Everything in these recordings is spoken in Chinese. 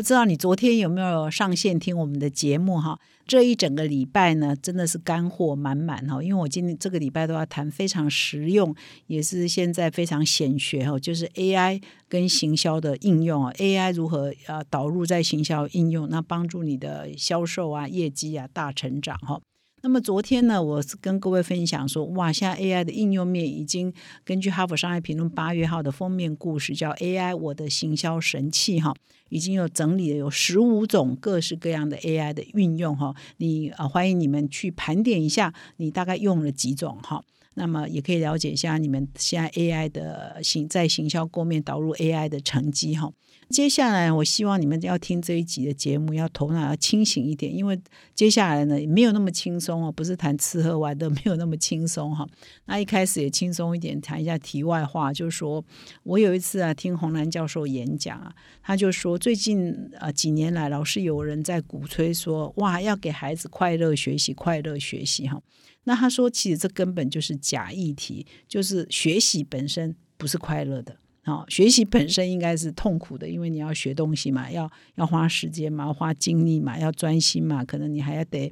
不知道你昨天有没有上线听我们的节目哈？这一整个礼拜呢，真的是干货满满哈。因为我今天这个礼拜都要谈非常实用，也是现在非常显学哦，就是 AI 跟行销的应用啊，AI 如何呃导入在行销应用，那帮助你的销售啊、业绩啊大成长哈。那么昨天呢，我是跟各位分享说，哇，现在 AI 的应用面已经根据《哈佛商业评论》八月号的封面故事，叫 AI 我的行销神器哈，已经有整理了有十五种各式各样的 AI 的运用哈。你啊，欢迎你们去盘点一下，你大概用了几种哈。那么也可以了解一下你们现在 AI 的行在行销构面导入 AI 的成绩哈。接下来，我希望你们要听这一集的节目，要头脑要清醒一点，因为接下来呢没有那么轻松哦，不是谈吃喝玩乐，没有那么轻松哈。那一开始也轻松一点，谈一下题外话，就是说我有一次啊听洪兰教授演讲啊，他就说最近啊几年来，老是有人在鼓吹说哇要给孩子快乐学习，快乐学习哈。那他说其实这根本就是假议题，就是学习本身不是快乐的。哦，学习本身应该是痛苦的，因为你要学东西嘛，要要花时间嘛，花精力嘛，要专心嘛，可能你还要得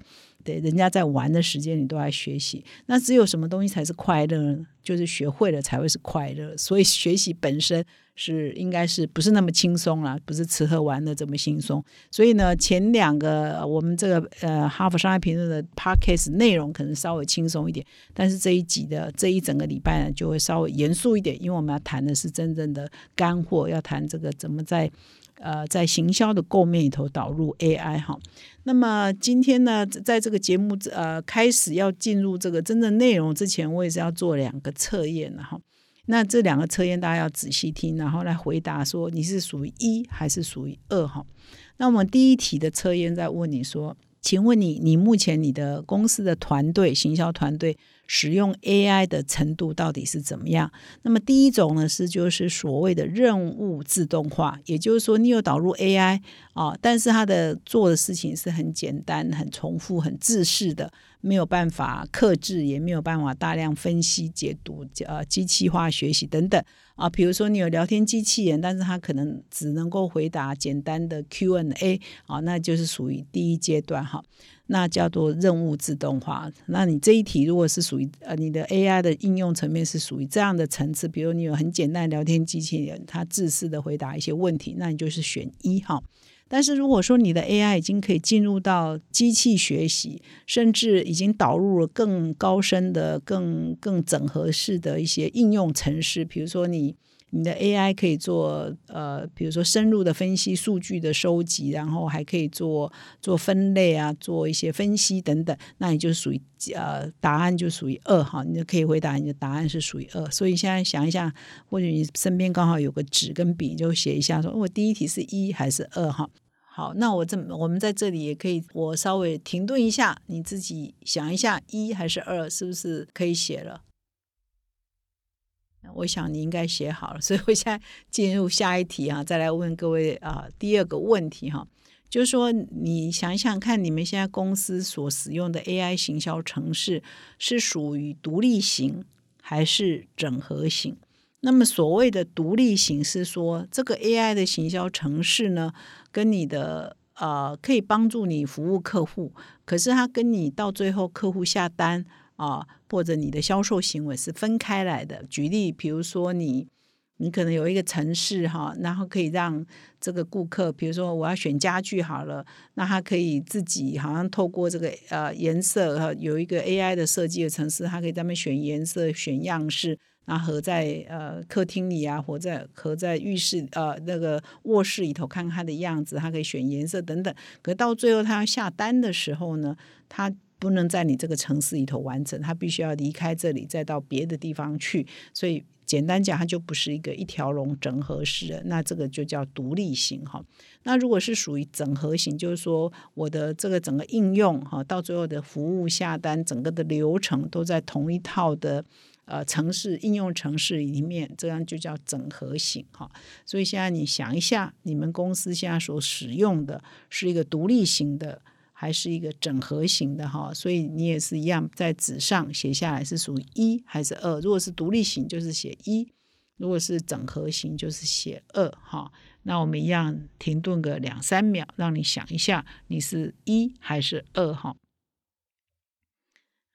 得人家在玩的时间，你都在学习。那只有什么东西才是快乐呢？就是学会了才会是快乐。所以学习本身。是应该是不是那么轻松了？不是吃喝玩乐这么轻松。所以呢，前两个我们这个呃哈佛商业评论的 podcast 内容可能稍微轻松一点，但是这一集的这一整个礼拜呢，就会稍微严肃一点，因为我们要谈的是真正的干货，要谈这个怎么在呃在行销的构面里头导入 AI 哈。那么今天呢，在这个节目呃开始要进入这个真正内容之前，我也是要做两个测验的哈。那这两个测验大家要仔细听，然后来回答说你是属于一还是属于二哈？那我们第一题的测验在问你说，请问你你目前你的公司的团队行销团队使用 AI 的程度到底是怎么样？那么第一种呢是就是所谓的任务自动化，也就是说你有导入 AI 啊，但是它的做的事情是很简单、很重复、很自式的。没有办法克制，也没有办法大量分析、解读，呃，机器化学习等等啊。比如说，你有聊天机器人，但是它可能只能够回答简单的 Q&A 啊，那就是属于第一阶段哈。那叫做任务自动化。那你这一题如果是属于呃你的 AI 的应用层面是属于这样的层次，比如你有很简单聊天机器人，它自私的回答一些问题，那你就是选一哈。但是如果说你的 AI 已经可以进入到机器学习，甚至已经导入了更高深的、更更整合式的一些应用程式，比如说你你的 AI 可以做呃，比如说深入的分析数据的收集，然后还可以做做分类啊，做一些分析等等，那你就属于呃答案就属于二哈，你就可以回答你的答案是属于二。所以现在想一下，或者你身边刚好有个纸跟笔，就写一下，说我第一题是一还是二哈。好，那我这我们在这里也可以，我稍微停顿一下，你自己想一下，一还是二，是不是可以写了？我想你应该写好了，所以我现在进入下一题啊，再来问各位啊，第二个问题哈，就是说你想想看，你们现在公司所使用的 AI 行销程式是属于独立型还是整合型？那么所谓的独立型是说，这个 AI 的行销程式呢，跟你的呃可以帮助你服务客户，可是它跟你到最后客户下单啊，或者你的销售行为是分开来的。举例，比如说你你可能有一个城市哈，然后可以让这个顾客，比如说我要选家具好了，那他可以自己好像透过这个呃颜色哈，有一个 AI 的设计的城市，他可以专门选颜色、选样式。然后合在呃客厅里啊，或在合在浴室呃那个卧室里头看它的样子，它可以选颜色等等。可到最后他要下单的时候呢，他不能在你这个城市里头完成，他必须要离开这里，再到别的地方去。所以简单讲，它就不是一个一条龙整合式的，那这个就叫独立型哈。那如果是属于整合型，就是说我的这个整个应用哈，到最后的服务下单整个的流程都在同一套的。呃城市应用城市里面，这样就叫整合型哈。所以现在你想一下，你们公司现在所使用的是一个独立型的，还是一个整合型的哈？所以你也是一样，在纸上写下来是属于一还是二？如果是独立型，就是写一；如果是整合型，就是写二哈。那我们一样停顿个两三秒，让你想一下，你是一还是二哈？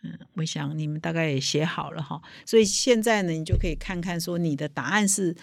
嗯，我想你们大概也写好了哈，所以现在呢，你就可以看看说你的答案是，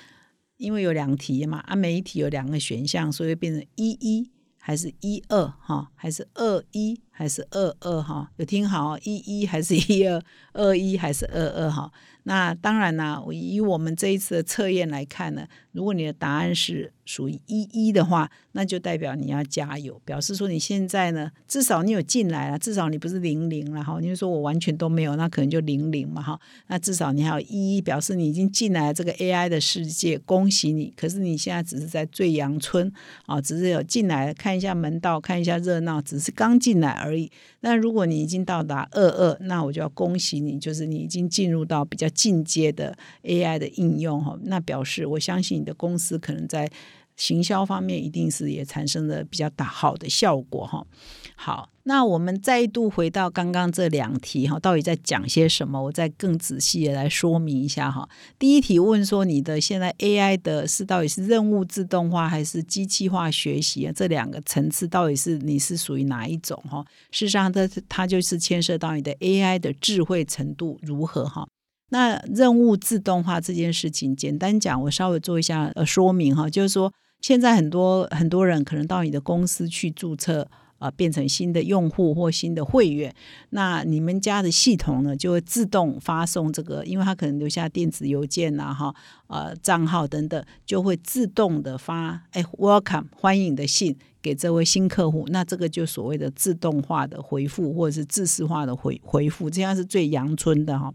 因为有两题嘛，啊，每一题有两个选项，所以变成一一还是一二哈，还是二一还是二二哈？有听好，一一还是 一二，二一还是二二哈？那当然啦，以我们这一次的测验来看呢，如果你的答案是属于一一的话，那就代表你要加油，表示说你现在呢，至少你有进来了，至少你不是零零了哈。你说我完全都没有，那可能就零零嘛哈。那至少你还有一一，表示你已经进来了这个 AI 的世界，恭喜你。可是你现在只是在最阳春啊，只是有进来看一下门道，看一下热闹，只是刚进来而而已。那如果你已经到达二二，那我就要恭喜你，就是你已经进入到比较进阶的 AI 的应用哈。那表示我相信你的公司可能在行销方面一定是也产生了比较大好的效果哈。好，那我们再度回到刚刚这两题哈，到底在讲些什么？我再更仔细的来说明一下哈。第一题问说，你的现在 AI 的是到底是任务自动化还是机器化学习啊？这两个层次到底是你是属于哪一种哈？事实上，它它就是牵涉到你的 AI 的智慧程度如何哈。那任务自动化这件事情，简单讲，我稍微做一下呃说明哈，就是说现在很多很多人可能到你的公司去注册。啊，变成新的用户或新的会员，那你们家的系统呢，就会自动发送这个，因为他可能留下电子邮件呐，哈，呃，账号等等，就会自动的发，哎，welcome 欢迎的信给这位新客户。那这个就所谓的自动化的回复，或者是自式化的回回复，这样是最阳春的哈。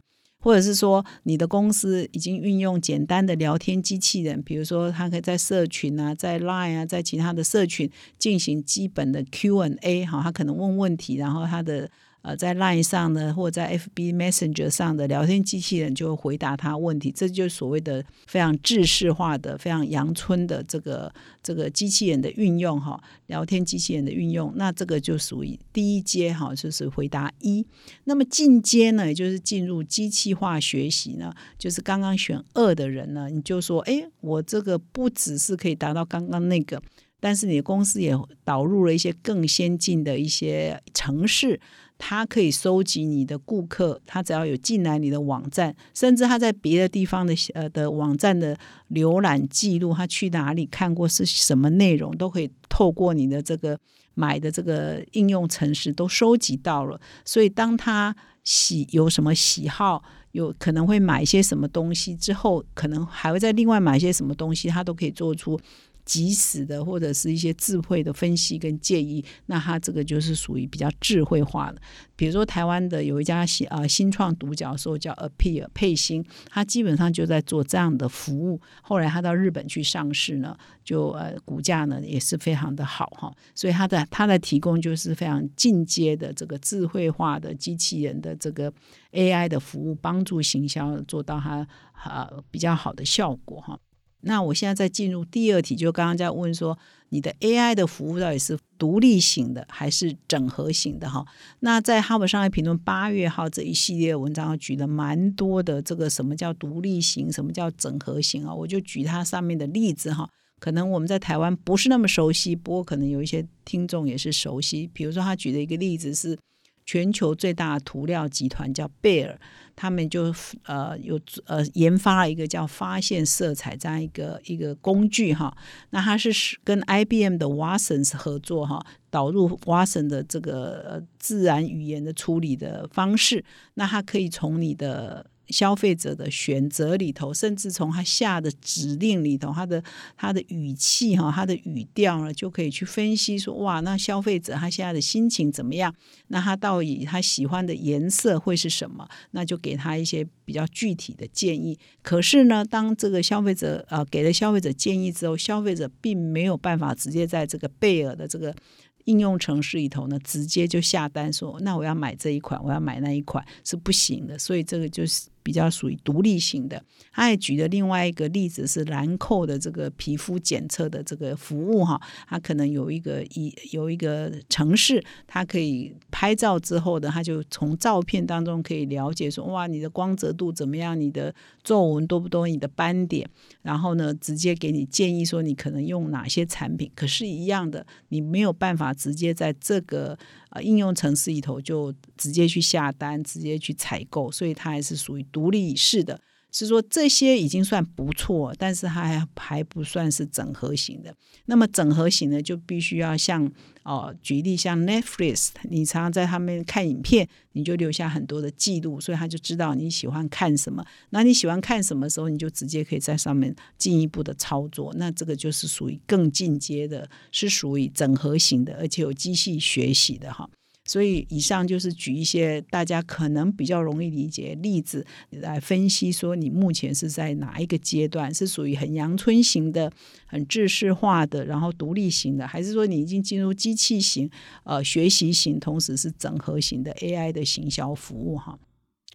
或者是说，你的公司已经运用简单的聊天机器人，比如说，他可以在社群啊，在 Line 啊，在其他的社群进行基本的 Q&A，哈，他可能问问题，然后他的。呃，在 Line 上呢，或者在 FB Messenger 上的聊天机器人就会回答他问题，这就是所谓的非常制式化的、非常阳春的这个这个机器人的运用哈，聊天机器人的运用，那这个就属于第一阶哈，就是回答一。那么进阶呢，也就是进入机器化学习呢，就是刚刚选二的人呢，你就说，哎，我这个不只是可以达到刚刚那个，但是你的公司也导入了一些更先进的一些城市。他可以收集你的顾客，他只要有进来你的网站，甚至他在别的地方的呃的网站的浏览记录，他去哪里看过是什么内容，都可以透过你的这个买的这个应用程式都收集到了。所以当他喜有什么喜好，有可能会买一些什么东西之后，可能还会再另外买一些什么东西，他都可以做出。及时的或者是一些智慧的分析跟建议，那它这个就是属于比较智慧化的。比如说台湾的有一家新啊新创独角兽叫 Appear 配星，它基本上就在做这样的服务。后来它到日本去上市呢，就呃股价呢也是非常的好哈。所以它的它的提供就是非常进阶的这个智慧化的机器人的这个 AI 的服务，帮助行销做到它呃比较好的效果哈。那我现在再进入第二题，就刚刚在问说，你的 AI 的服务到底是独立型的还是整合型的？哈，那在哈佛商业评论八月号这一系列文章举了蛮多的这个什么叫独立型，什么叫整合型啊？我就举它上面的例子哈，可能我们在台湾不是那么熟悉，不过可能有一些听众也是熟悉。比如说他举的一个例子是。全球最大的涂料集团叫贝尔，他们就呃有呃研发了一个叫发现色彩这样一个一个工具哈。那它是跟 IBM 的 Watson 合作哈，导入 Watson 的这个自然语言的处理的方式，那它可以从你的。消费者的选择里头，甚至从他下的指令里头，他的他的语气哈，他的语调呢，就可以去分析说，哇，那消费者他现在的心情怎么样？那他到底他喜欢的颜色会是什么？那就给他一些比较具体的建议。可是呢，当这个消费者呃给了消费者建议之后，消费者并没有办法直接在这个贝尔的这个。应用程式里头呢，直接就下单说，那我要买这一款，我要买那一款是不行的，所以这个就是比较属于独立型的。他还举的另外一个例子是兰蔻的这个皮肤检测的这个服务哈，它可能有一个一有一个城市，它可以拍照之后的，它就从照片当中可以了解说，哇，你的光泽度怎么样，你的皱纹多不多，你的斑点，然后呢，直接给你建议说你可能用哪些产品。可是，一样的，你没有办法直接在这个呃应用程式里头就直接去下单，直接去采购，所以它还是属于独立式的。是说这些已经算不错，但是它还还不算是整合型的。那么整合型呢就必须要像哦，举例像 Netflix，你常常在他们看影片，你就留下很多的记录，所以他就知道你喜欢看什么。那你喜欢看什么时候，你就直接可以在上面进一步的操作。那这个就是属于更进阶的，是属于整合型的，而且有机器学习的哈。所以，以上就是举一些大家可能比较容易理解例子来分析，说你目前是在哪一个阶段，是属于很阳春型的、很制式化的，然后独立型的，还是说你已经进入机器型、呃学习型，同时是整合型的 AI 的行销服务？哈，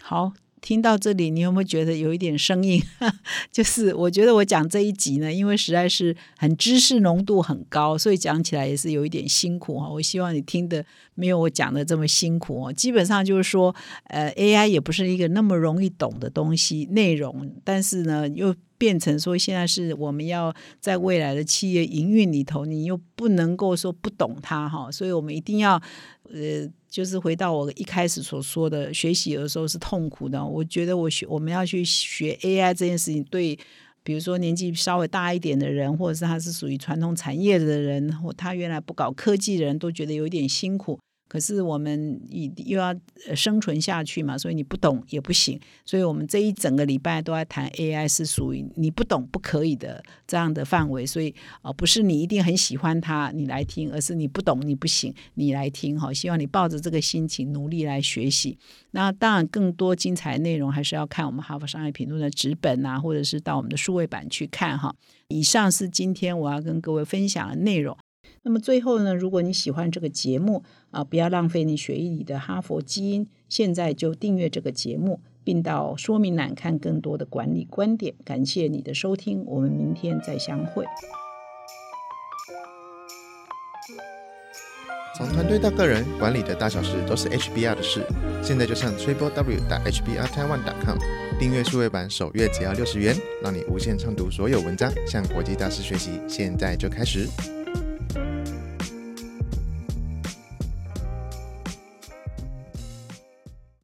好。听到这里，你有没有觉得有一点生硬？就是我觉得我讲这一集呢，因为实在是很知识浓度很高，所以讲起来也是有一点辛苦哈。我希望你听的没有我讲的这么辛苦哦。基本上就是说，呃，AI 也不是一个那么容易懂的东西内容，但是呢，又变成说现在是我们要在未来的企业营运里头，你又不能够说不懂它哈，所以我们一定要呃。就是回到我一开始所说的，学习有的时候是痛苦的。我觉得我学我们要去学 AI 这件事情，对，比如说年纪稍微大一点的人，或者是他是属于传统产业的人，或他原来不搞科技的人都觉得有一点辛苦。可是我们以又要生存下去嘛，所以你不懂也不行。所以我们这一整个礼拜都在谈 AI，是属于你不懂不可以的这样的范围。所以啊，不是你一定很喜欢它你来听，而是你不懂你不行你来听哈。希望你抱着这个心情努力来学习。那当然，更多精彩内容还是要看我们哈佛商业评论的纸本啊，或者是到我们的数位版去看哈。以上是今天我要跟各位分享的内容。那么最后呢，如果你喜欢这个节目啊，不要浪费你血液里的哈佛基因，现在就订阅这个节目，并到说明栏看更多的管理观点。感谢你的收听，我们明天再相会。从团队到个人，管理的大小事都是 HBR 的事。现在就上 triple w 打 HBRTaiwan.com 订阅数位版，首月只要六十元，让你无限畅读所有文章，向国际大师学习。现在就开始。